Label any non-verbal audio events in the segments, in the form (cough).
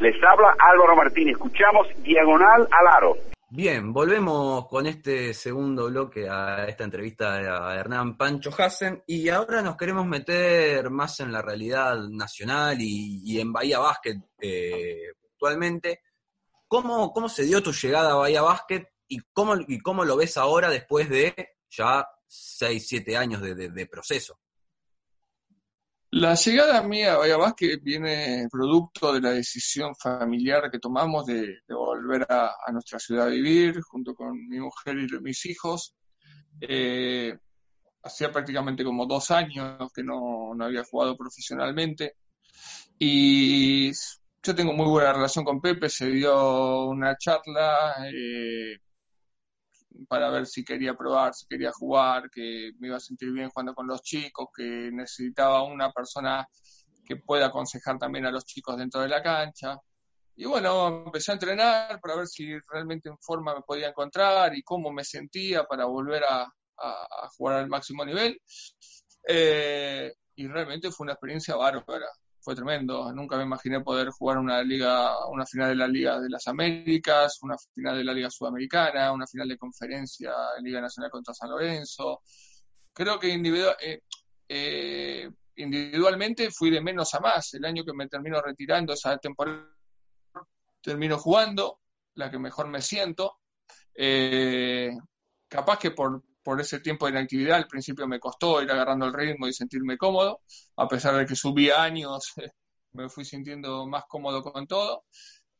Les habla Álvaro Martín. Escuchamos Diagonal al Aro. Bien, volvemos con este segundo bloque a esta entrevista a Hernán Pancho Hassen y ahora nos queremos meter más en la realidad nacional y, en Bahía Básquet eh, actualmente. ¿Cómo, ¿Cómo se dio tu llegada a Bahía Básquet y cómo, y cómo lo ves ahora después de ya 6, 7 años de proceso? La llegada mía a Bahía Vázquez viene producto de la decisión familiar que tomamos de, volver a, nuestra ciudad a vivir junto con mi mujer y mis hijos. Eh, hacía prácticamente como dos años que no, había jugado profesionalmente y yo tengo muy buena relación con Pepe, se dio una charla, eh, para ver si quería probar, si quería jugar, que me iba a sentir bien jugando con los chicos, que necesitaba una persona que pueda aconsejar también a los chicos dentro de la cancha. Y bueno, empecé a entrenar para ver si realmente en forma me podía encontrar y cómo me sentía para volver a, jugar al máximo nivel. Eh, y realmente fue una experiencia bárbara fue tremendo. Nunca me imaginé poder jugar una liga, una final de la Liga de las Américas, una final de la Liga Sudamericana, una final de conferencia en Liga Nacional contra San Lorenzo. Creo que eh, eh, individualmente fui de menos a más. El año que me termino retirando esa temporada, termino jugando, la que mejor me siento. Eh, capaz que por, por ese tiempo de inactividad, al principio me costó ir agarrando el ritmo y sentirme cómodo, a pesar de que subí años, (laughs) me fui sintiendo más cómodo con todo.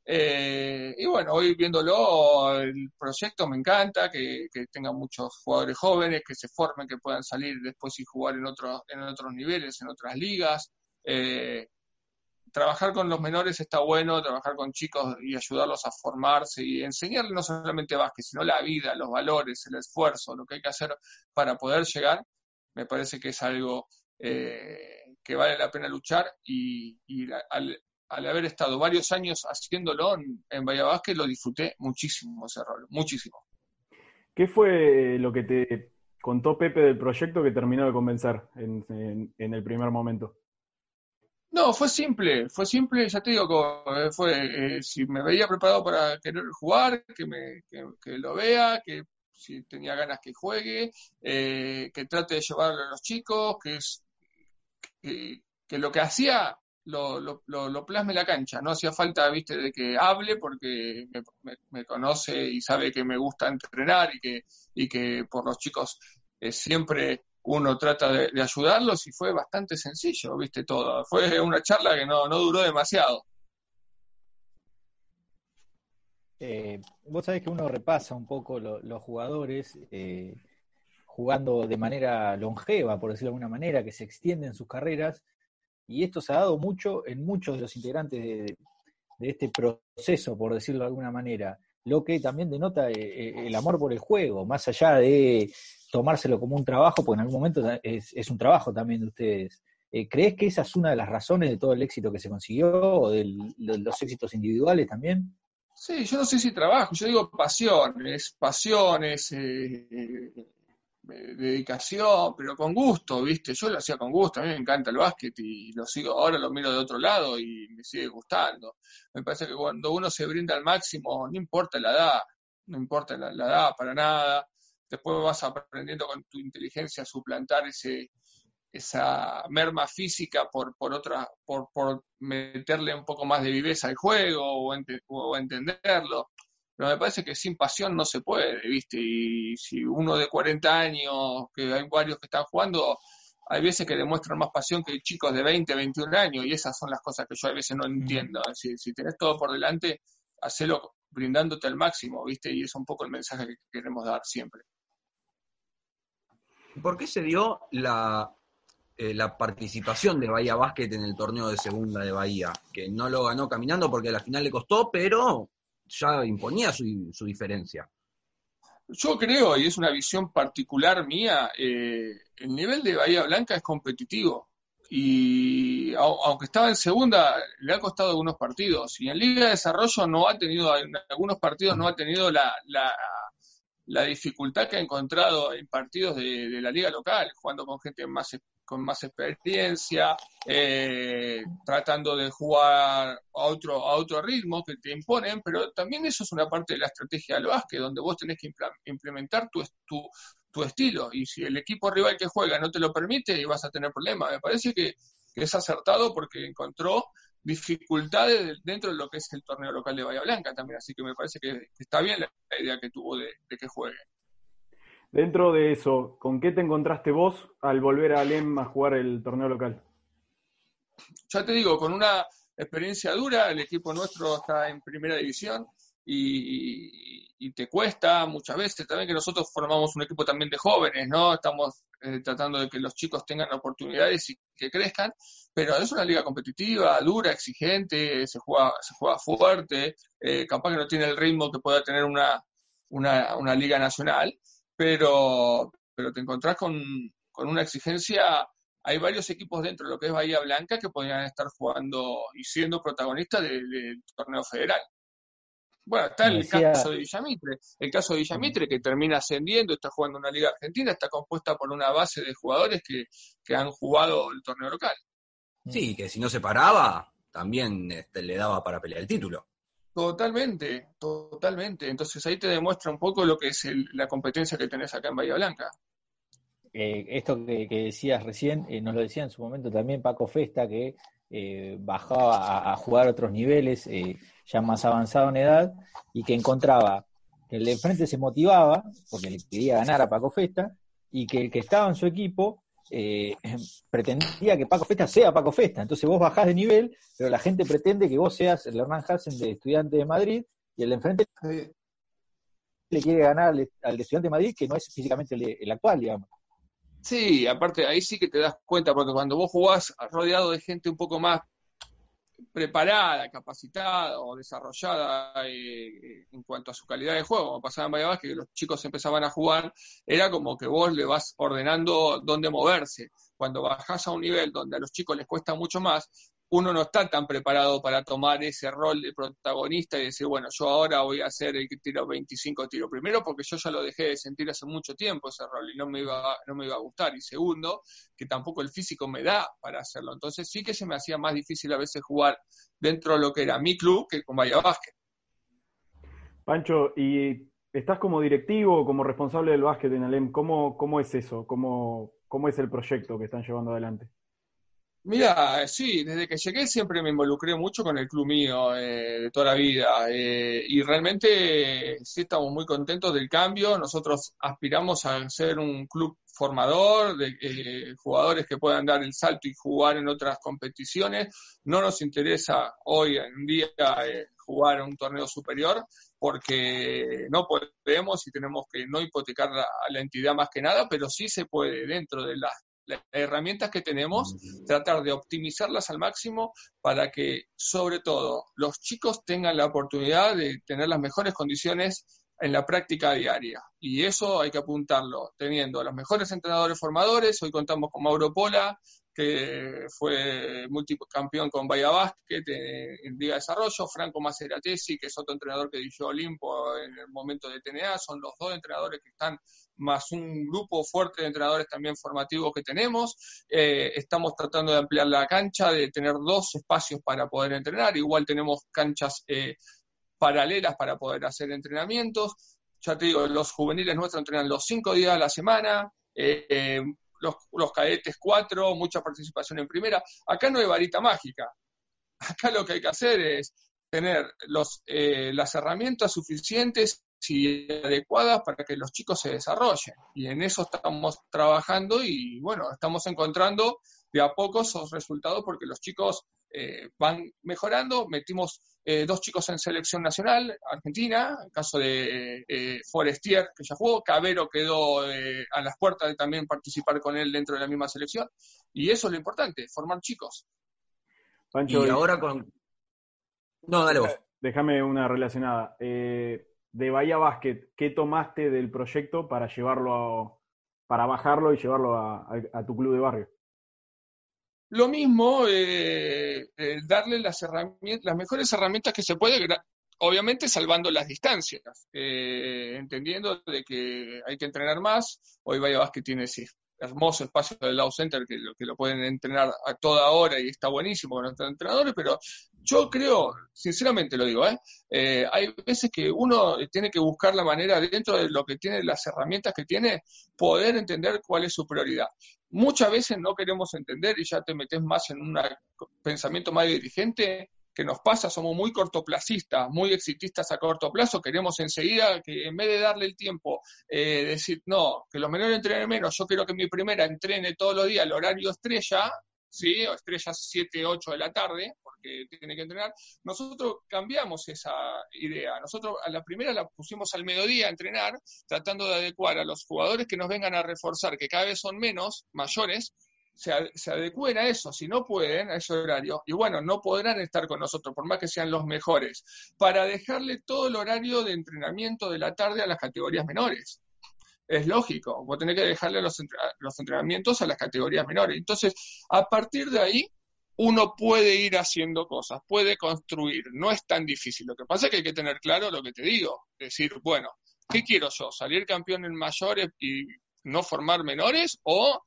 Eh, y bueno, hoy viéndolo, el proyecto me encanta, que, que tenga muchos jugadores jóvenes, que se formen, que puedan salir después y jugar en, otros en otros niveles, en otras ligas. Eh, trabajar con los menores está bueno, trabajar con chicos y ayudarlos a formarse y enseñarles no solamente básquet, sino la vida, los valores, el esfuerzo, lo que hay que hacer para poder llegar, me parece que es algo eh, que vale la pena luchar y, al, haber estado varios años haciéndolo en, en lo disfruté muchísimo ese rol, muchísimo. ¿Qué fue lo que te contó Pepe del proyecto que terminó de convencer en el primer momento? No, fue simple, fue simple, ya te digo, eh, fue, eh, si me veía preparado para querer jugar, que, me, que, lo vea, que si tenía ganas que juegue, eh, que trate de llevarlo a los chicos, que, es, que, lo que hacía lo, lo, lo, plasme en la cancha, no hacía falta, viste, de que hable porque me, conoce y sabe que me gusta entrenar y que, y que por los chicos siempre uno trata de, ayudarlos y fue bastante sencillo, viste todo. Fue una charla que no, duró demasiado. Eh, vos sabés que uno repasa un poco los jugadores eh, jugando de manera longeva, por decirlo de alguna manera, que se extienden sus carreras, y esto se ha dado mucho en muchos de los integrantes de, este proceso, por decirlo de alguna manera, lo que también denota eh, el amor por el juego, más allá de tomárselo como un trabajo, porque en algún momento es, un trabajo también de ustedes. Eh, ¿Crees que esa es una de las razones de todo el éxito que se consiguió o de los éxitos individuales también? Sí, yo no sé si trabajo, yo digo pasión, es pasión, es eh, eh, dedicación, pero con gusto, ¿viste? Yo lo hacía con gusto, a mí me encanta el básquet y lo sigo, ahora lo miro de otro lado y me sigue gustando. Me parece que cuando uno se brinda al máximo, no importa la edad, no importa la edad para nada, después vas aprendiendo con tu inteligencia a suplantar ese, esa merma física por, por otra, por, por meterle un poco más de viveza al juego o, entenderlo. Pero me parece que sin pasión no se puede, ¿viste? Y si uno de 40 años, que hay varios que están jugando, hay veces que demuestran más pasión que chicos de 20, 21 años, y esas son las cosas que yo a veces no entiendo. Si, si tenés todo por delante, hacelo brindándote al máximo, ¿viste? Y es un poco el mensaje que queremos dar siempre. ¿Por qué se dio la, eh, la participación de Bahía Básquet en el torneo de segunda de Bahía, que no lo ganó caminando porque a la final le costó, pero ya imponía su, su diferencia. Yo creo, y es una visión particular mía, eh, el nivel de Bahía Blanca es competitivo. Y aunque estaba en segunda, le ha costado algunos partidos. Y en Liga de Desarrollo no ha tenido, en algunos partidos no ha tenido la, la, dificultad que ha encontrado en partidos de, de, la liga local, jugando con gente más con más experiencia, eh, tratando de jugar a otro, a otro ritmo que te imponen, pero también eso es una parte de la estrategia del básquet, donde vos tenés que implementar tu, tu, tu estilo, y si el equipo rival que juega no te lo permite, vas a tener problemas. Me parece que, es acertado porque encontró dificultades dentro de lo que es el torneo local de Bahía Blanca también, así que me parece que está bien la idea que tuvo de, de que juegue. Dentro de eso, ¿con qué te encontraste vos al volver a Alem a jugar el torneo local? Ya te digo, con una experiencia dura, el equipo nuestro está en primera división y, te cuesta muchas veces también que nosotros formamos un equipo también de jóvenes, ¿no? Estamos eh, tratando de que los chicos tengan oportunidades y que crezcan, pero es una liga competitiva, dura, exigente, se juega, se juega fuerte, eh, capaz que no tiene el ritmo que pueda tener una, una, una liga nacional, pero, pero te encontrás con, con una exigencia. Hay varios equipos dentro de lo que es Bahía Blanca que podrían estar jugando y siendo protagonistas del de torneo federal. Bueno, está el decía... caso de Villamitre. El caso de Villamitre, que termina ascendiendo, está jugando una liga argentina, está compuesta por una base de jugadores que, que han jugado el torneo local. Sí, que si no se paraba, también este, le daba para pelear el título. Totalmente, totalmente. Entonces ahí te demuestra un poco lo que es la competencia que tenés acá en Bahía Blanca. Eh, esto que, decías recién, eh, nos lo decía en su momento también Paco Festa, que eh, bajaba a, a, jugar otros niveles, ya más avanzado en edad, y que encontraba que el de enfrente se motivaba, porque le quería ganar a Paco Festa, y que el que estaba en su equipo eh, (laughs) pretendía que Paco Festa sea Paco Festa. Entonces vos bajás de nivel, pero la gente pretende que vos seas el Hernán Hansen de Estudiante de Madrid, y el de enfrente le quiere ganar al, al de Estudiante de Madrid, que no es físicamente el, el actual, digamos. Sí, aparte ahí sí que te das cuenta, porque cuando vos jugás rodeado de gente un poco más preparada, capacitada o desarrollada eh, en cuanto a su calidad de juego, como pasaba en Bahía que los chicos empezaban a jugar, era como que vos le vas ordenando dónde moverse. Cuando bajás a un nivel donde a los chicos les cuesta mucho más, uno no está tan preparado para tomar ese rol de protagonista y decir, bueno, yo ahora voy a hacer el que tiro 25 tiros. Primero, porque yo ya lo dejé de sentir hace mucho tiempo ese rol y no me iba, no me iba a gustar. Y segundo, que tampoco el físico me da para hacerlo. Entonces sí que se me hacía más difícil a veces jugar dentro de lo que era mi club que con Bahía Básquet. Pancho, y estás como directivo o como responsable del básquet en Alem, ¿cómo, cómo es eso? ¿Cómo, ¿Cómo es el proyecto que están llevando adelante? Mira, sí, desde que llegué siempre me involucré mucho con el club mío eh, de toda la vida eh, y realmente sí estamos muy contentos del cambio. Nosotros aspiramos a ser un club formador de eh, jugadores que puedan dar el salto y jugar en otras competiciones. No nos interesa hoy en día eh, jugar un torneo superior porque no podemos y tenemos que no hipotecar a la entidad más que nada, pero sí se puede dentro de las las herramientas que tenemos, tratar de optimizarlas al máximo para que, sobre todo, los chicos tengan la oportunidad de tener las mejores condiciones en la práctica diaria. Y eso hay que apuntarlo, teniendo a los mejores entrenadores formadores. Hoy contamos con Mauro Pola, que fue multicampeón con Bahía Basket en Liga de Desarrollo, Franco Maceratesi, que es otro entrenador que dirigió Olimpo en el momento de TNA, son los dos entrenadores que están más un grupo fuerte de entrenadores también formativos que tenemos. Eh, estamos tratando de ampliar la cancha, de tener dos espacios para poder entrenar. Igual tenemos canchas eh, paralelas para poder hacer entrenamientos. Ya te digo, los juveniles nuestros entrenan los cinco días a la semana. Eh, los, los cadetes cuatro, mucha participación en primera. Acá no hay varita mágica. Acá lo que hay que hacer es tener los, eh, las herramientas suficientes y adecuadas para que los chicos se desarrollen. Y en eso estamos trabajando y bueno, estamos encontrando de a poco esos resultados porque los chicos eh, van mejorando. Metimos eh, dos chicos en selección nacional, Argentina, el caso de eh, Forestier, que ya jugó, Cabero quedó a las puertas de también participar con él dentro de la misma selección. Y eso es lo importante, formar chicos. y ahora con... No, dale vos. Déjame una relacionada. de Bahía Basket, ¿qué tomaste del proyecto para llevarlo, para bajarlo y llevarlo a tu club de barrio? Lo mismo, eh, eh, darle las, herramientas, las mejores herramientas que se puede, obviamente salvando las distancias, eh, entendiendo de que hay que entrenar más. Hoy Vaya que tiene ese hermoso espacio del Law Center que que lo pueden entrenar a toda hora y está buenísimo con nuestros entrenadores, pero yo creo, sinceramente lo digo, ¿eh? hay veces que uno tiene que buscar la manera, dentro de lo que tiene, las herramientas que tiene, poder entender cuál es su prioridad muchas veces no queremos entender y ya te metes más en un pensamiento más dirigente que nos pasa, somos muy cortoplacistas, muy exitistas a corto plazo, queremos enseguida que en vez de darle el tiempo, eh, decir, no, que los menores entrenen menos, yo quiero que mi primera entrene todos los días el horario estrella, ¿sí? o estrellas 7, 8 de la tarde, porque tiene que entrenar, nosotros cambiamos esa idea. Nosotros a la primera la pusimos al mediodía a entrenar, tratando de adecuar a los jugadores que nos vengan a reforzar, que cada vez son menos, mayores, se, se, adecúen a eso, si no pueden, a ese horario, y bueno, no podrán estar con nosotros, por más que sean los mejores, para dejarle todo el horario de entrenamiento de la tarde a las categorías menores es lógico, vos tenés que dejarle los, entrenamientos a las categorías menores. Entonces, a partir de ahí, uno puede ir haciendo cosas, puede construir, no es tan difícil. Lo que pasa es que hay que tener claro lo que te digo, decir, bueno, ¿qué quiero yo? ¿Salir campeón en mayores y no formar menores? ¿O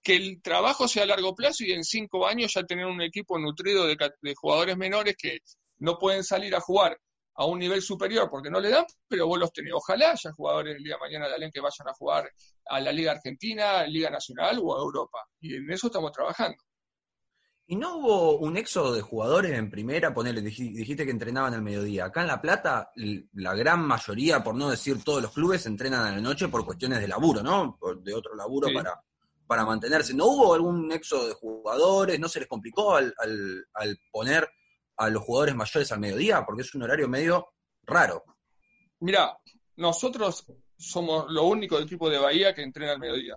que el trabajo sea a largo plazo y en cinco años ya tener un equipo nutrido de, de jugadores menores que no pueden salir a jugar a un nivel superior porque no le dan, pero vos los tenés. Ojalá haya jugadores el día de mañana de Alén que vayan a jugar a la Liga Argentina, Liga Nacional o a Europa. Y en eso estamos trabajando. ¿Y no hubo un éxodo de jugadores en primera? Ponele, dijiste que entrenaban al mediodía. Acá en La Plata, la gran mayoría, por no decir todos los clubes, entrenan a la noche por cuestiones de laburo, ¿no? De otro laburo para, para mantenerse. ¿No hubo algún éxodo de jugadores? ¿No se les complicó al, al, al poner a los jugadores mayores al mediodía? Porque es un horario medio raro. Mira, nosotros somos lo único equipo de Bahía que entrena al mediodía.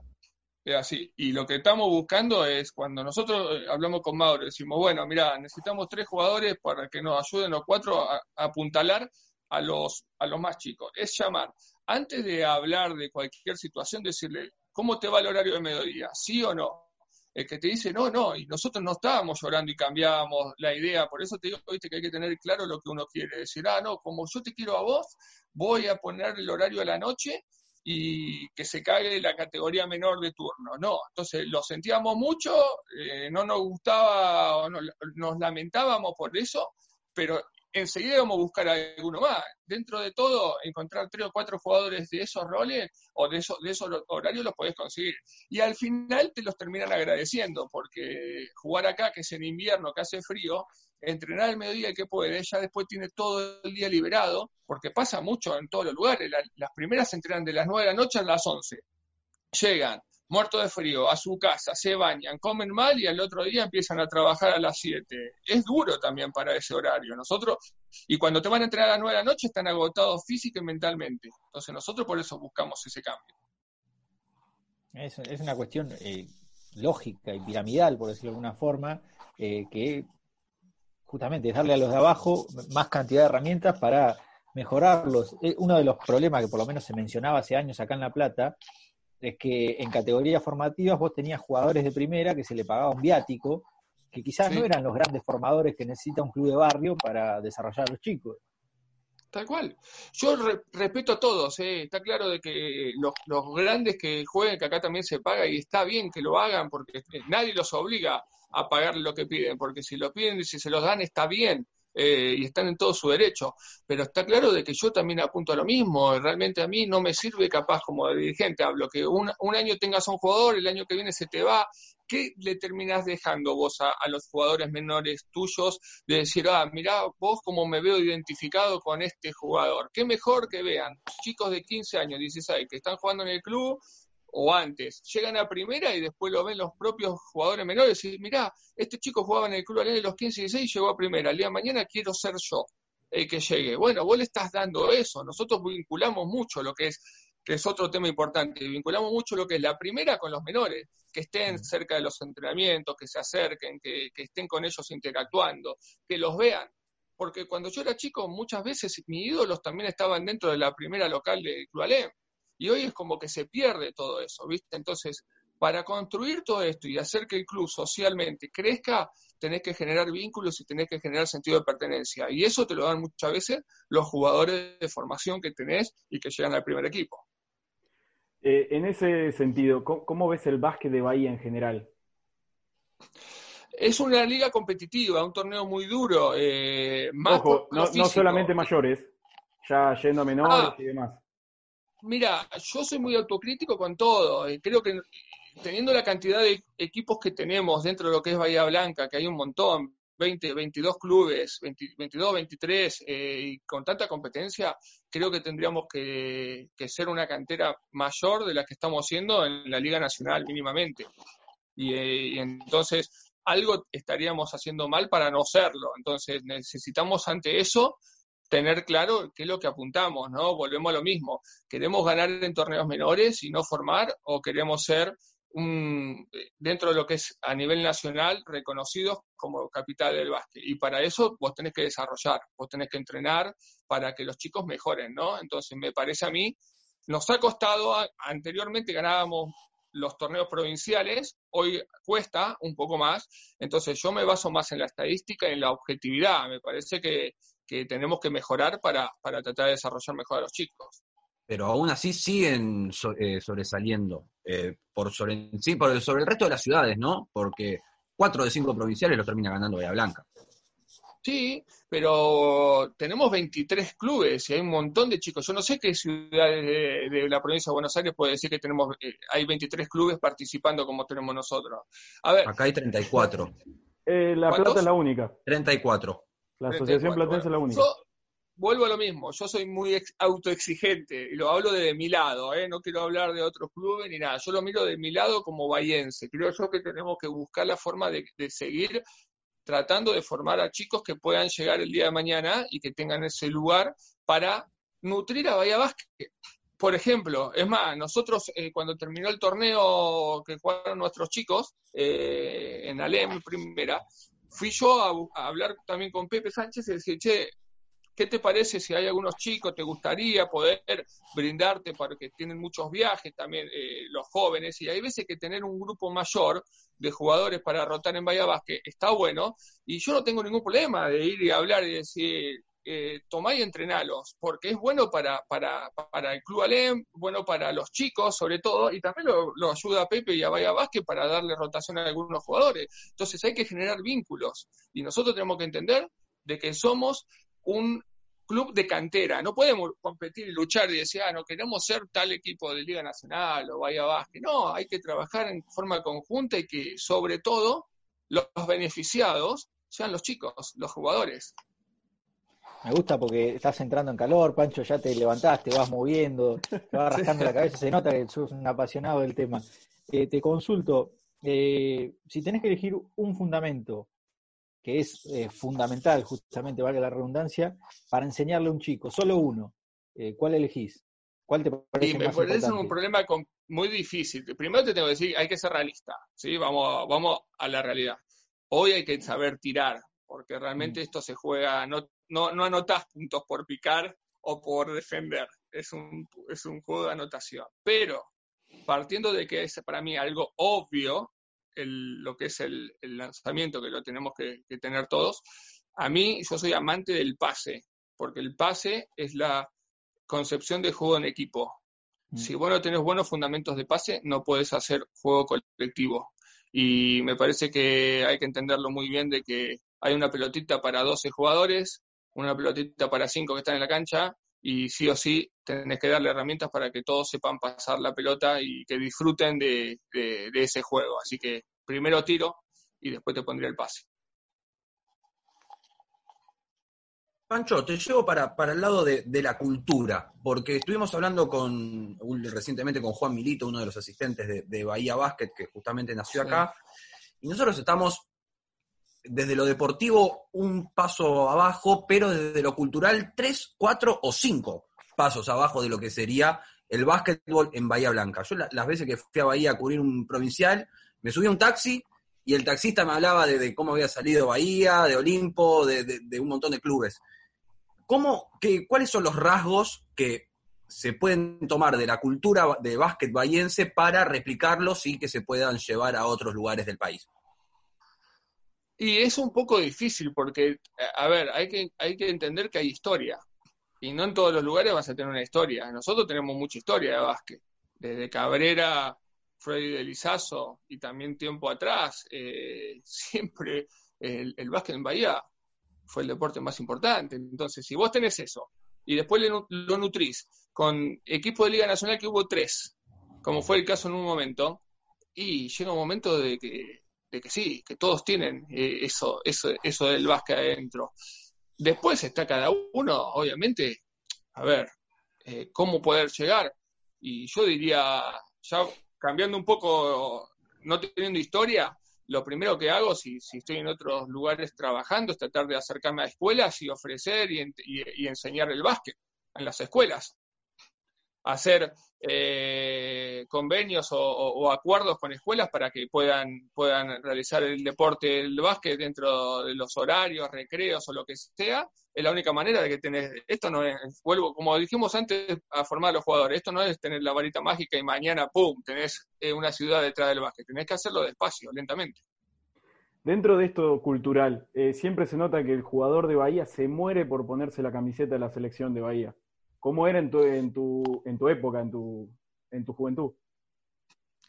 Es así. Y lo que estamos buscando es, cuando nosotros eh, hablamos con Mauro, decimos, bueno, mira, necesitamos tres jugadores para que nos ayuden los cuatro a, apuntalar a los, a los más chicos. Es llamar, antes de hablar de cualquier situación, decirle, ¿cómo te va el horario de mediodía? ¿Sí o no? El que te dice no, no, y nosotros no estábamos llorando y cambiábamos la idea, por eso te digo ¿viste, que hay que tener claro lo que uno quiere, decir, ah, no, como yo te quiero a vos, voy a poner el horario a la noche y que se cague la categoría menor de turno, no, entonces lo sentíamos mucho, eh, no nos gustaba, nos lamentábamos por eso, pero enseguida vamos a buscar a alguno más. Dentro de todo, encontrar tres o cuatro jugadores de esos roles o de esos, de esos horarios los podés conseguir. Y al final te los terminan agradeciendo, porque jugar acá, que es en invierno, que hace frío, entrenar al mediodía que puede, ya después tiene todo el día liberado, porque pasa mucho en todos los lugares. las primeras se entrenan de las 9 de la noche a las 11. Llegan, muerto de frío, a su casa, se bañan, comen mal y al otro día empiezan a trabajar a las 7. Es duro también para ese horario. Nosotros, y cuando te van a entrenar a las 9 de la noche, están agotados física y mentalmente. Entonces nosotros por eso buscamos ese cambio. Es, una cuestión eh, lógica y piramidal, por decirlo de alguna forma, eh, que justamente es darle a los de abajo más cantidad de herramientas para mejorarlos. Eh, uno de los problemas que por lo menos se mencionaba hace años acá en La Plata es que en categorías formativas vos tenías jugadores de primera que se le pagaba un viático, que quizás no eran los grandes formadores que necesita un club de barrio para desarrollar a los chicos. Tal cual. Yo respeto a todos, ¿eh? está claro de que los, los, grandes que jueguen, que acá también se paga y está bien que lo hagan porque nadie los obliga a pagar lo que piden, porque si lo piden y si se los dan está bien. Eh, y están en todo su derecho. Pero está claro de que yo también apunto a lo mismo. Realmente a mí no me sirve capaz como dirigente. Hablo que un, año tengas a un jugador, el año que viene se te va. ¿Qué le terminás dejando vos a, los jugadores menores tuyos de decir, ah, mirá vos como me veo identificado con este jugador? Qué mejor que vean chicos de 15 años, 16, que están jugando en el club o antes, llegan a primera y después lo ven los propios jugadores menores y mirá, este chico jugaba en el Club Alén de los 15 y 16 y llegó a primera, el día de mañana quiero ser yo el que llegue. Bueno, vos le estás dando eso, nosotros vinculamos mucho lo que es, que es otro tema importante, vinculamos mucho lo que es la primera con los menores, que estén Mm. cerca de los entrenamientos, que se acerquen, que, que estén con ellos interactuando, que los vean. Porque cuando yo era chico, muchas veces mis ídolos también estaban dentro de la primera local de Club Alem. Y hoy es como que se pierde todo eso, ¿viste? Entonces, para construir todo esto y hacer que el club socialmente crezca, tenés que generar vínculos y tenés que generar sentido de pertenencia. Y eso te lo dan muchas veces los jugadores de formación que tenés y que llegan al primer equipo. Eh, en ese sentido, ¿cómo, cómo ves el básquet de Bahía en general? Es una liga competitiva, un torneo muy duro. Eh, más Ojo, no, solamente mayores, ya yendo a menores Ah. y demás. Mira, yo soy muy autocrítico con todo. y creo que teniendo la cantidad de equipos que tenemos dentro de lo que es Bahía Blanca, que hay un montón, 20, 22 clubes, 20 22, 23, eh, y con tanta competencia, creo que tendríamos que, que ser una cantera mayor de la que estamos siendo en la Liga Nacional mínimamente. Y, eh, y entonces algo estaríamos haciendo mal para no serlo. Entonces necesitamos ante eso tener claro qué es lo que apuntamos, ¿no? Volvemos a lo mismo. ¿Queremos ganar en torneos menores y no formar o queremos ser un, dentro de lo que es a nivel nacional reconocidos como capital del básquet? Y para eso vos tenés que desarrollar, vos tenés que entrenar para que los chicos mejoren, ¿no? Entonces me parece a mí, nos ha costado, anteriormente ganábamos los torneos provinciales, hoy cuesta un poco más, entonces yo me baso más en la estadística y en la objetividad, me parece que, que tenemos que mejorar para, para tratar de desarrollar mejor a los chicos. pero aún así siguen so- eh, sobresaliendo eh, por, sobre, sí, por el, sobre el resto de las ciudades, ¿no? Porque cuatro de cinco provinciales los termina ganando Bahía Blanca. Sí, pero tenemos 23 clubes y hay un montón de chicos. Yo no sé qué ciudades de, de la provincia de Buenos Aires puede decir que tenemos, eh, hay 23 clubes participando como tenemos nosotros. A ver, Acá hay 34. Eh, la ¿Cuántos? Plata es la única. 34. La Asociación 34. Platense es la única. Yo vuelvo a lo mismo, yo soy muy ex- autoexigente y lo hablo de mi lado, ¿eh? no quiero hablar de otros clubes ni nada, yo lo miro de mi lado como bahiense. Creo yo que tenemos que buscar la forma de, de seguir tratando de formar a chicos que puedan llegar el día de mañana y que tengan ese lugar para nutrir a Bahía Básquet. Por ejemplo, es más, nosotros eh, cuando terminó el torneo que jugaron nuestros chicos eh, en Alem primera, fui yo a, hablar también con Pepe Sánchez y decir, che, ¿qué te parece si hay algunos chicos, te gustaría poder brindarte porque tienen muchos viajes también eh, los jóvenes y hay veces que tener un grupo mayor de jugadores para rotar en Bahía Básquet está bueno y yo no tengo ningún problema de ir y hablar y decir, eh, tomá y entrenalos, porque es bueno para, para, para el Club Alem, bueno para los chicos sobre todo, y también lo, ayuda a Pepe y a Bahía Básquet para darle rotación a algunos jugadores. Entonces hay que generar vínculos y nosotros tenemos que entender de que somos un club de cantera, no podemos competir y luchar y decir, ah, no queremos ser tal equipo de Liga Nacional o Bahía Básquet, no, hay que trabajar en forma conjunta y que sobre todo los beneficiados sean los chicos, los jugadores. Me gusta porque estás entrando en calor, Pancho, ya te levantaste, vas moviendo, te vas rascando la cabeza, se nota que sos un apasionado del tema. Eh, te consulto, eh, si tenés que elegir un fundamento que es eh, fundamental, justamente, valga la redundancia, para enseñarle a un chico, solo uno, ¿cuál elegís? ¿Cuál te parece me más parece un importante? problema con- muy difícil. Primero te tengo que decir, hay que ser realista, ¿sí? Vamos, vamos a la realidad. Hoy hay que saber tirar, porque realmente esto se juega, no, no, no anotás puntos por picar o por defender, es un, es un juego de anotación. Pero, partiendo de que es para mí algo obvio, el- lo que es el, el lanzamiento, que lo tenemos que, que tener todos, a mí yo soy amante del pase, porque el pase es la concepción de juego en equipo. Mm. Si vos no tenés buenos fundamentos de pase, no puedes hacer juego colectivo. Y me parece que hay que entenderlo muy bien de que hay una pelotita para 12 jugadores, una pelotita para 5 que están en la cancha, y sí o sí tenés que darle herramientas para que todos sepan pasar la pelota y que disfruten de, de- de ese juego. Así que primero tiro y después te pondría el pase. Pancho, te llevo para, para el lado de, la cultura, porque estuvimos hablando con recientemente con Juan Milito, uno de los asistentes de, Bahía Basket, que justamente nació acá, y nosotros estamos desde lo deportivo un paso abajo, pero desde lo cultural tres, cuatro o cinco pasos abajo de lo que sería el básquetbol en Bahía Blanca. Yo las veces que fui a Bahía a cubrir un provincial, me subí a un taxi y el taxista me hablaba de, cómo había salido Bahía, de Olimpo, de un montón de clubes. ¿Cómo, ¿Cuáles son los rasgos que se pueden tomar de la cultura de básquet bahiense para replicarlos y que se puedan llevar a otros lugares del país? Y es un poco difícil porque, a ver, hay que, hay que entender que hay historia. Y no en todos los lugares vas a tener una historia. Nosotros tenemos mucha historia de básquet. Desde Cabrera, Freddy de Lizazo y también tiempo atrás, eh, (laughs) siempre el, básquet en Bahía fue el deporte más importante. Entonces, si vos tenés eso y después lo nutrís con equipo de Liga Nacional que hubo tres, como fue el caso en un momento, y llega un momento de que, de que sí, que todos tienen eh, eso, eso, eso del básquet adentro. Después está cada uno, obviamente, a ver, eh, cómo poder llegar. Y yo diría, ya cambiando un poco, no teniendo historia, lo primero que hago, si, si, estoy en otros lugares trabajando, es tratar de acercarme a escuelas y ofrecer y, y, enseñar el básquet en las escuelas. Hacer eh, convenios o, acuerdos con escuelas para que puedan, puedan realizar el deporte del básquet dentro de los horarios, recreos o lo que sea. Es la única manera de que tenés, esto no es, vuelvo, como dijimos antes, a formar a los jugadores, esto no es tener la varita mágica y mañana, ¡pum!, tenés eh, una ciudad detrás del básquet, tenés que hacerlo despacio, lentamente. Dentro de esto cultural, eh, siempre se nota que el jugador de Bahía se muere por ponerse la camiseta de la selección de Bahía. ¿Cómo era en tu, en tu, en tu época, en tu, en tu juventud?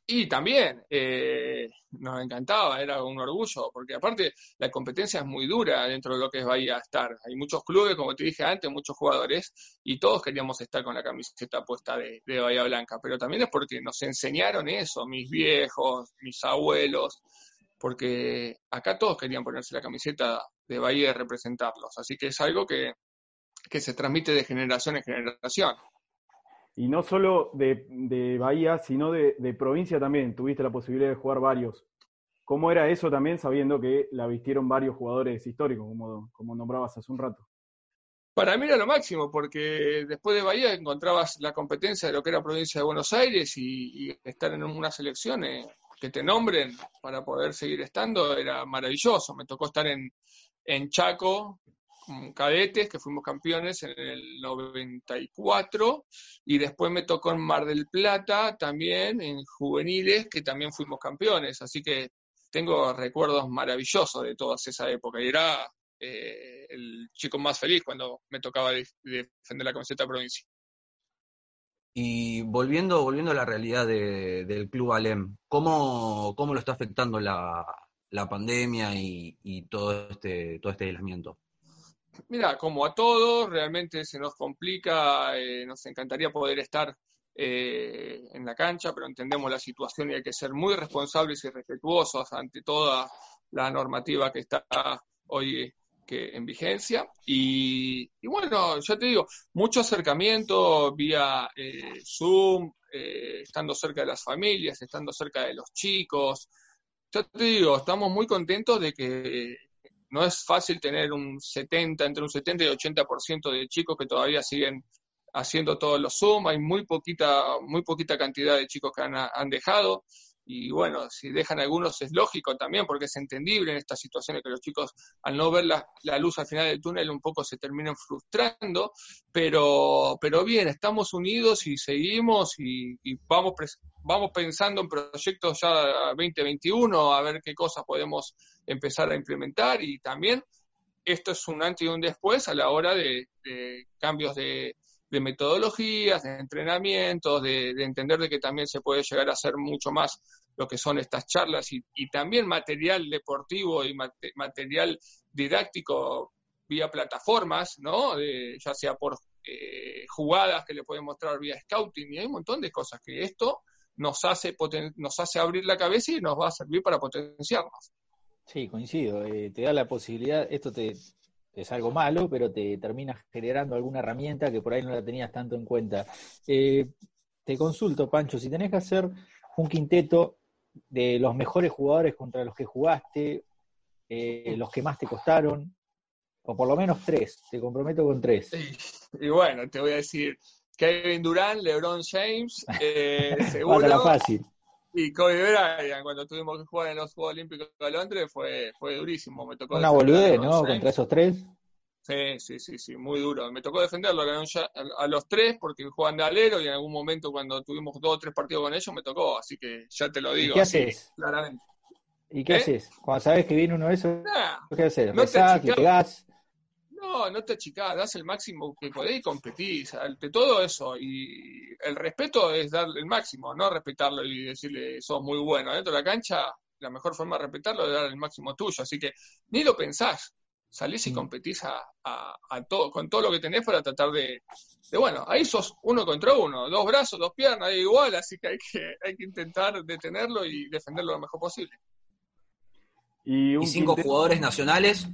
Y también eh, nos encantaba, era un orgullo, porque aparte la competencia es muy dura dentro de lo que es Bahía estar. Hay muchos clubes, como te dije antes, muchos jugadores, y todos queríamos estar con la camiseta puesta de, de Bahía Blanca. Pero también es porque nos enseñaron eso, mis viejos, mis abuelos, porque acá todos querían ponerse la camiseta de Bahía y representarlos. Así que es algo que, que se transmite de generación en generación. Y no solo de, de Bahía, sino de, de, provincia también. Tuviste la posibilidad de jugar varios. ¿Cómo era eso también sabiendo que la vistieron varios jugadores históricos, como, como nombrabas hace un rato? Para mí era lo máximo, porque después de Bahía encontrabas la competencia de lo que era provincia de Buenos Aires y, estar en una selección eh, que te nombren para poder seguir estando era maravilloso. Me tocó estar en, en Chaco, cadetes, que fuimos campeones en el 94, y después me tocó en Mar del Plata también, en juveniles, que también fuimos campeones, así que tengo recuerdos maravillosos de toda esa época, y era eh, el chico más feliz cuando me tocaba defender la camiseta provincia. Y volviendo, volviendo a la realidad del Club Alem, ¿cómo, ¿cómo, lo está afectando la, la pandemia y, y, todo este, todo este aislamiento? Mira, como a todos, realmente se nos complica, eh, nos encantaría poder estar eh, en la cancha, pero entendemos la situación y hay que ser muy responsables y respetuosos ante toda la normativa que está hoy que en vigencia. Y, bueno, ya te digo, mucho acercamiento vía eh, Zoom, estando cerca de las familias, estando cerca de los chicos. Ya te digo, estamos muy contentos de que no es fácil tener un 70, entre un 70 y 80% de chicos que todavía siguen haciendo todos los Zoom, hay muy poquita, muy poquita cantidad de chicos que han, han dejado, y bueno, si dejan algunos es lógico también, porque es entendible en estas situaciones que los chicos, al no ver la, luz al final del túnel, un poco se terminen frustrando, pero, pero bien, estamos unidos y seguimos y, y vamos, vamos pensando en proyectos ya 2021, a ver qué cosas podemos empezar a implementar y también esto es un antes y un después a la hora de, cambios de, metodologías, de entrenamientos, de, entender de que también se puede llegar a hacer mucho más lo que son estas charlas y, también material deportivo y material didáctico vía plataformas, ¿no? ya sea por eh, jugadas que le pueden mostrar vía scouting y hay un montón de cosas que esto nos hace, nos hace abrir la cabeza y nos va a servir para potenciarnos. Sí, coincido. Eh, te da la posibilidad, esto te, es algo malo, pero te termina generando alguna herramienta que por ahí no la tenías tanto en cuenta. Eh, te consulto, Pancho, si tenés que hacer un quinteto de los mejores jugadores contra los que jugaste, eh, los que más te costaron, o por lo menos tres, te comprometo con tres. Y, bueno, te voy a decir Kevin Durant, LeBron James, eh, (laughs) seguro. fácil. Y Kobe Bryant, cuando tuvimos que jugar en los Juegos Olímpicos de Londres, fue, fue durísimo. Me tocó Una boludez, ¿no? Contra esos tres. Sí, sí, sí, sí, muy duro. Me tocó defenderlo a los tres porque juegan de alero y en algún momento cuando tuvimos dos o tres partidos con ellos me tocó, así que ya te lo digo. ¿Y qué haces? Claramente. ¿Y qué ¿Eh? haces? Cuando sabes que viene uno de esos, ¿qué haces? No te pegás? No, no te achicás, das el máximo que podés y competís, ante todo eso. Y el respeto es darle el máximo, no respetarlo y decirle sos muy bueno. Dentro de la cancha, la mejor forma de respetarlo es dar el máximo tuyo. Así que ni lo pensás, salís y mm. competís a, a, todo, con todo lo que tenés para tratar de, de, bueno, ahí sos uno contra uno, dos brazos, dos piernas, igual, así que hay que, hay que intentar detenerlo y defenderlo lo mejor posible. ¿Y, cinco jugadores nacionales?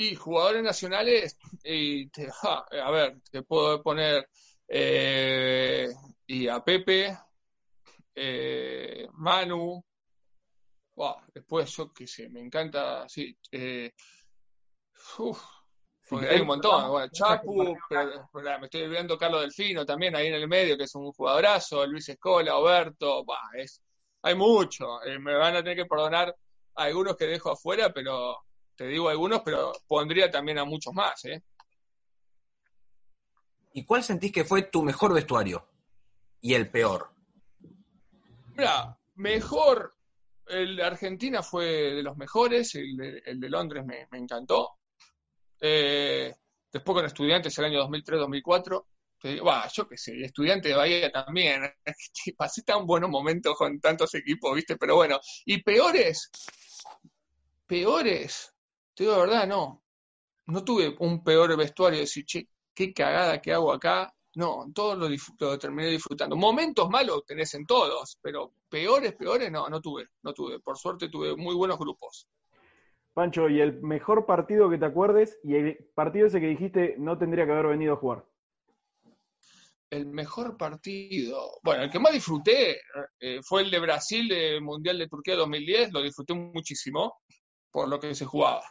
Y jugadores nacionales, y a ver, te puedo poner eh, y a Pepe, eh, Manu, después yo qué sé, me encanta, sí, eh, Uf, hay un montón. Bueno, Chapu, pero, me estoy viendo Carlos Delfino también ahí en el medio, que es un jugadorazo, Luis Escola, Oberto, es, hay mucho. Eh, me van a tener que perdonar a algunos que dejo afuera, pero te digo algunos, pero pondría también a muchos más. ¿eh? ¿Y cuál sentís que fue tu mejor vestuario? Y el peor. Mira, mejor, el de Argentina fue de los mejores, el de, Londres me, me encantó. Eh, después con estudiantes el año 2003-2004. yo qué sé, estudiante de Bahía también. (laughs) Pasé tan buenos momentos con tantos equipos, ¿viste? Pero bueno, y peores, peores, te digo la verdad, no. No tuve un peor vestuario de decir, che, qué cagada que hago acá. No, todo lo, lo, terminé disfrutando. Momentos malos tenés en todos, pero peores, peores, no, no tuve, no tuve. Por suerte tuve muy buenos grupos. Pancho, ¿y el mejor partido que te acuerdes y el partido ese que dijiste no tendría que haber venido a jugar? El mejor partido, bueno, el que más disfruté eh, fue el de Brasil del Mundial de Turquía 2010, lo disfruté muchísimo por lo que se jugaba.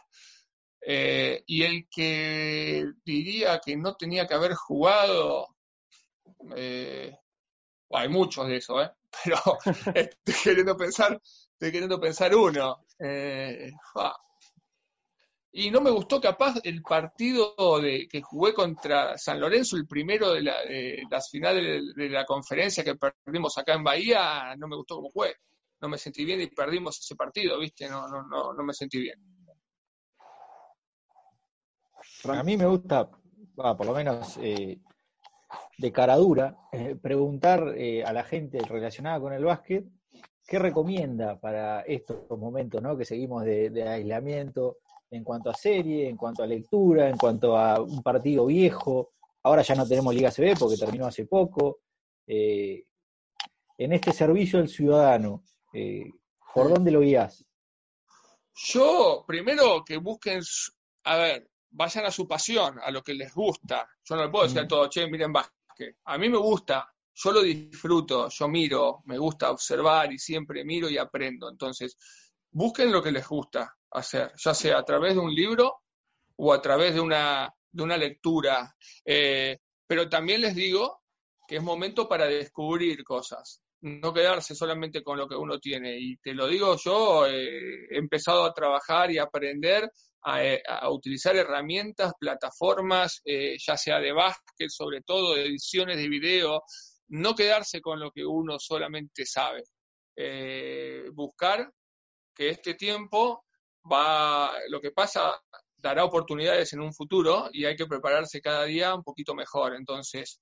Eh, y el que diría que no tenía que haber jugado, eh, hay muchos de eso, ¿eh? (laughs) pero (laughs) estoy queriendo pensar, estoy queriendo pensar uno. Y no me gustó capaz el partido de, que jugué contra San Lorenzo, el primero de, las finales de, la conferencia que perdimos acá en Bahía, no me gustó cómo fue. No me sentí bien y perdimos ese partido, ¿viste? No, no, no, no me sentí bien. A mí me gusta, por lo menos eh, de cara dura, eh, preguntar eh, a la gente relacionada con el básquet qué recomienda para estos momentos ¿no? que seguimos de aislamiento, en cuanto a serie, en cuanto a lectura, en cuanto a un partido viejo. Ahora ya no tenemos Liga CB porque terminó hace poco. En este servicio al ciudadano, eh, ¿por dónde lo guías? Yo, primero que busquen, a ver, vayan a su pasión, a lo que les gusta. Yo no le puedo decir a mm. todos, che, miren básquet. A mí me gusta, yo lo disfruto, yo miro, me gusta observar y siempre miro y aprendo. Entonces, busquen lo que les gusta hacer, ya sea a través de un libro o a través de una, de una lectura. Eh, pero también les digo que es momento para descubrir cosas, no quedarse solamente con lo que uno tiene. Y te lo digo yo, eh, he empezado a trabajar y aprender a, eh, utilizar herramientas, plataformas, ya sea de básquet, sobre todo de ediciones de video, no quedarse con lo que uno solamente sabe. buscar que este tiempo va, lo que pasa dará oportunidades en un futuro y hay que prepararse cada día un poquito mejor. Entonces,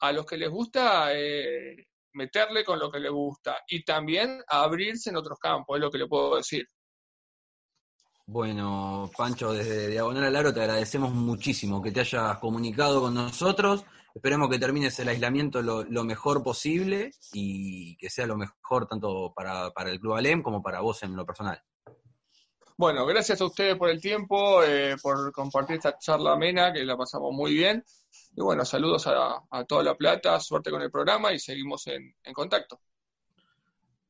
a los que les gusta, eh, meterle con lo que les gusta y también abrirse en otros campos, es lo que le puedo decir. Bueno, Pancho, desde Diagonal al Aro te agradecemos muchísimo que te hayas comunicado con nosotros. Esperemos que termines el aislamiento lo, mejor posible y que sea lo mejor tanto para, para el Club Alem como para vos en lo personal. Bueno, gracias a ustedes por el tiempo, eh, por compartir esta charla amena, que la pasamos muy bien. Y bueno, saludos a, toda La Plata, suerte con el programa y seguimos en, contacto.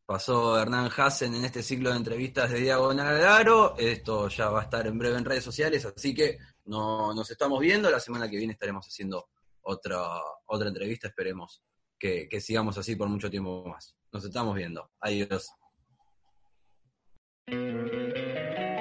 Pasó Hernán Hassen en este ciclo de entrevistas de Diagonal Aro. Esto ya va a estar en breve en redes sociales, así que no, nos estamos viendo. La semana que viene estaremos haciendo otra, otra entrevista. Esperemos que, que sigamos así por mucho tiempo más. Nos estamos viendo. Adiós.